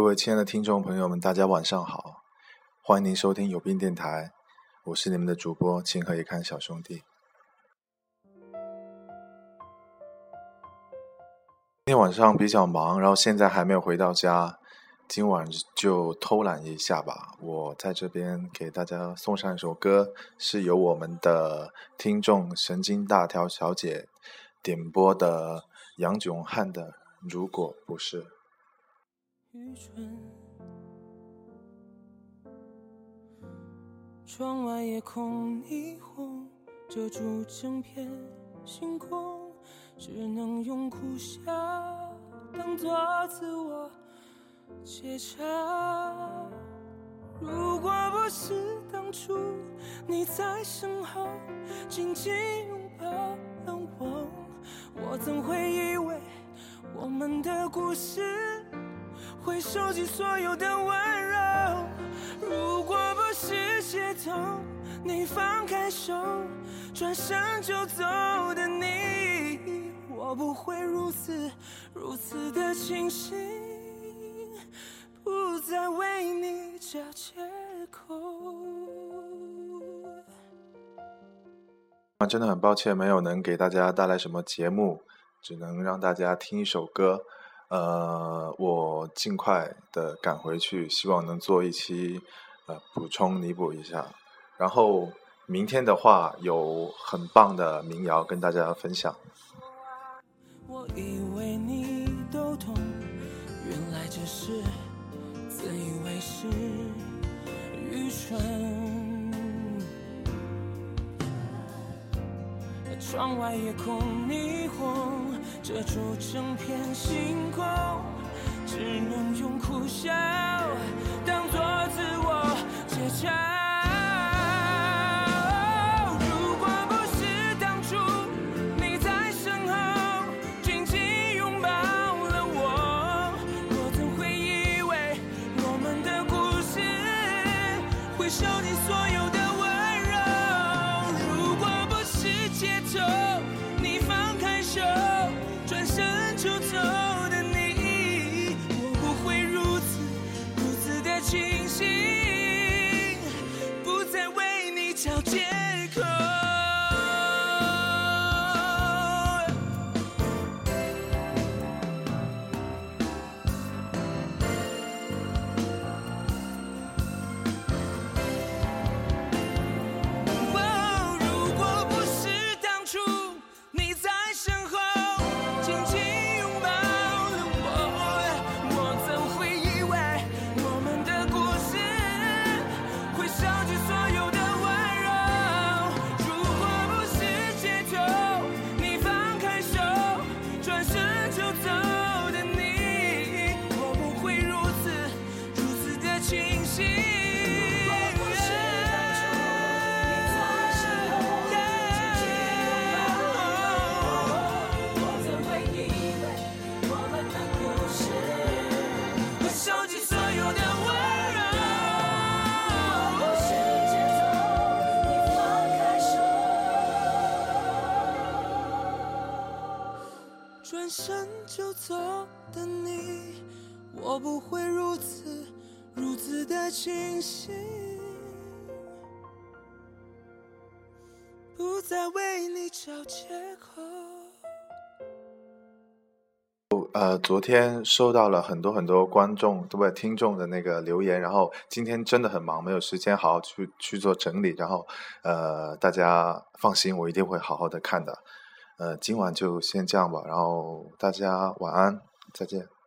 各位亲爱的听众朋友们，大家晚上好，欢迎您收听有病电台，我是你们的主播情何以堪小兄弟。今天晚上比较忙，然后现在还没有回到家，今晚就偷懒一下吧。我在这边给大家送上一首歌，是由我们的听众神经大条小姐点播的杨炯汉的《如果不是》。愚蠢，窗外夜空霓虹遮住整片星空。只能用苦笑当作自我解嘲。如果不是当初你在身后紧紧拥抱了我，我怎会以为我们的故事会收集所有的温柔？如果不是街头你放开手转身就走的你。我不会如此如此的清醒，不再为你找借口。啊，真的很抱歉，没有能给大家带来什么节目，只能让大家听一首歌。呃，我尽快的赶回去，希望能做一期呃补充弥补一下。然后明天的话，有很棒的民谣跟大家分享。我以为你都懂，原来只是自以为是，愚蠢。窗外夜空霓虹遮住整片星空，只能用苦笑身就走的你，我不会如此如此的清醒，不再为你找借口。呃，昨天收到了很多很多观众，对不对？听众的那个留言，然后今天真的很忙，没有时间好好去去做整理。然后，呃，大家放心，我一定会好好的看的。呃，今晚就先这样吧，然后大家晚安，再见。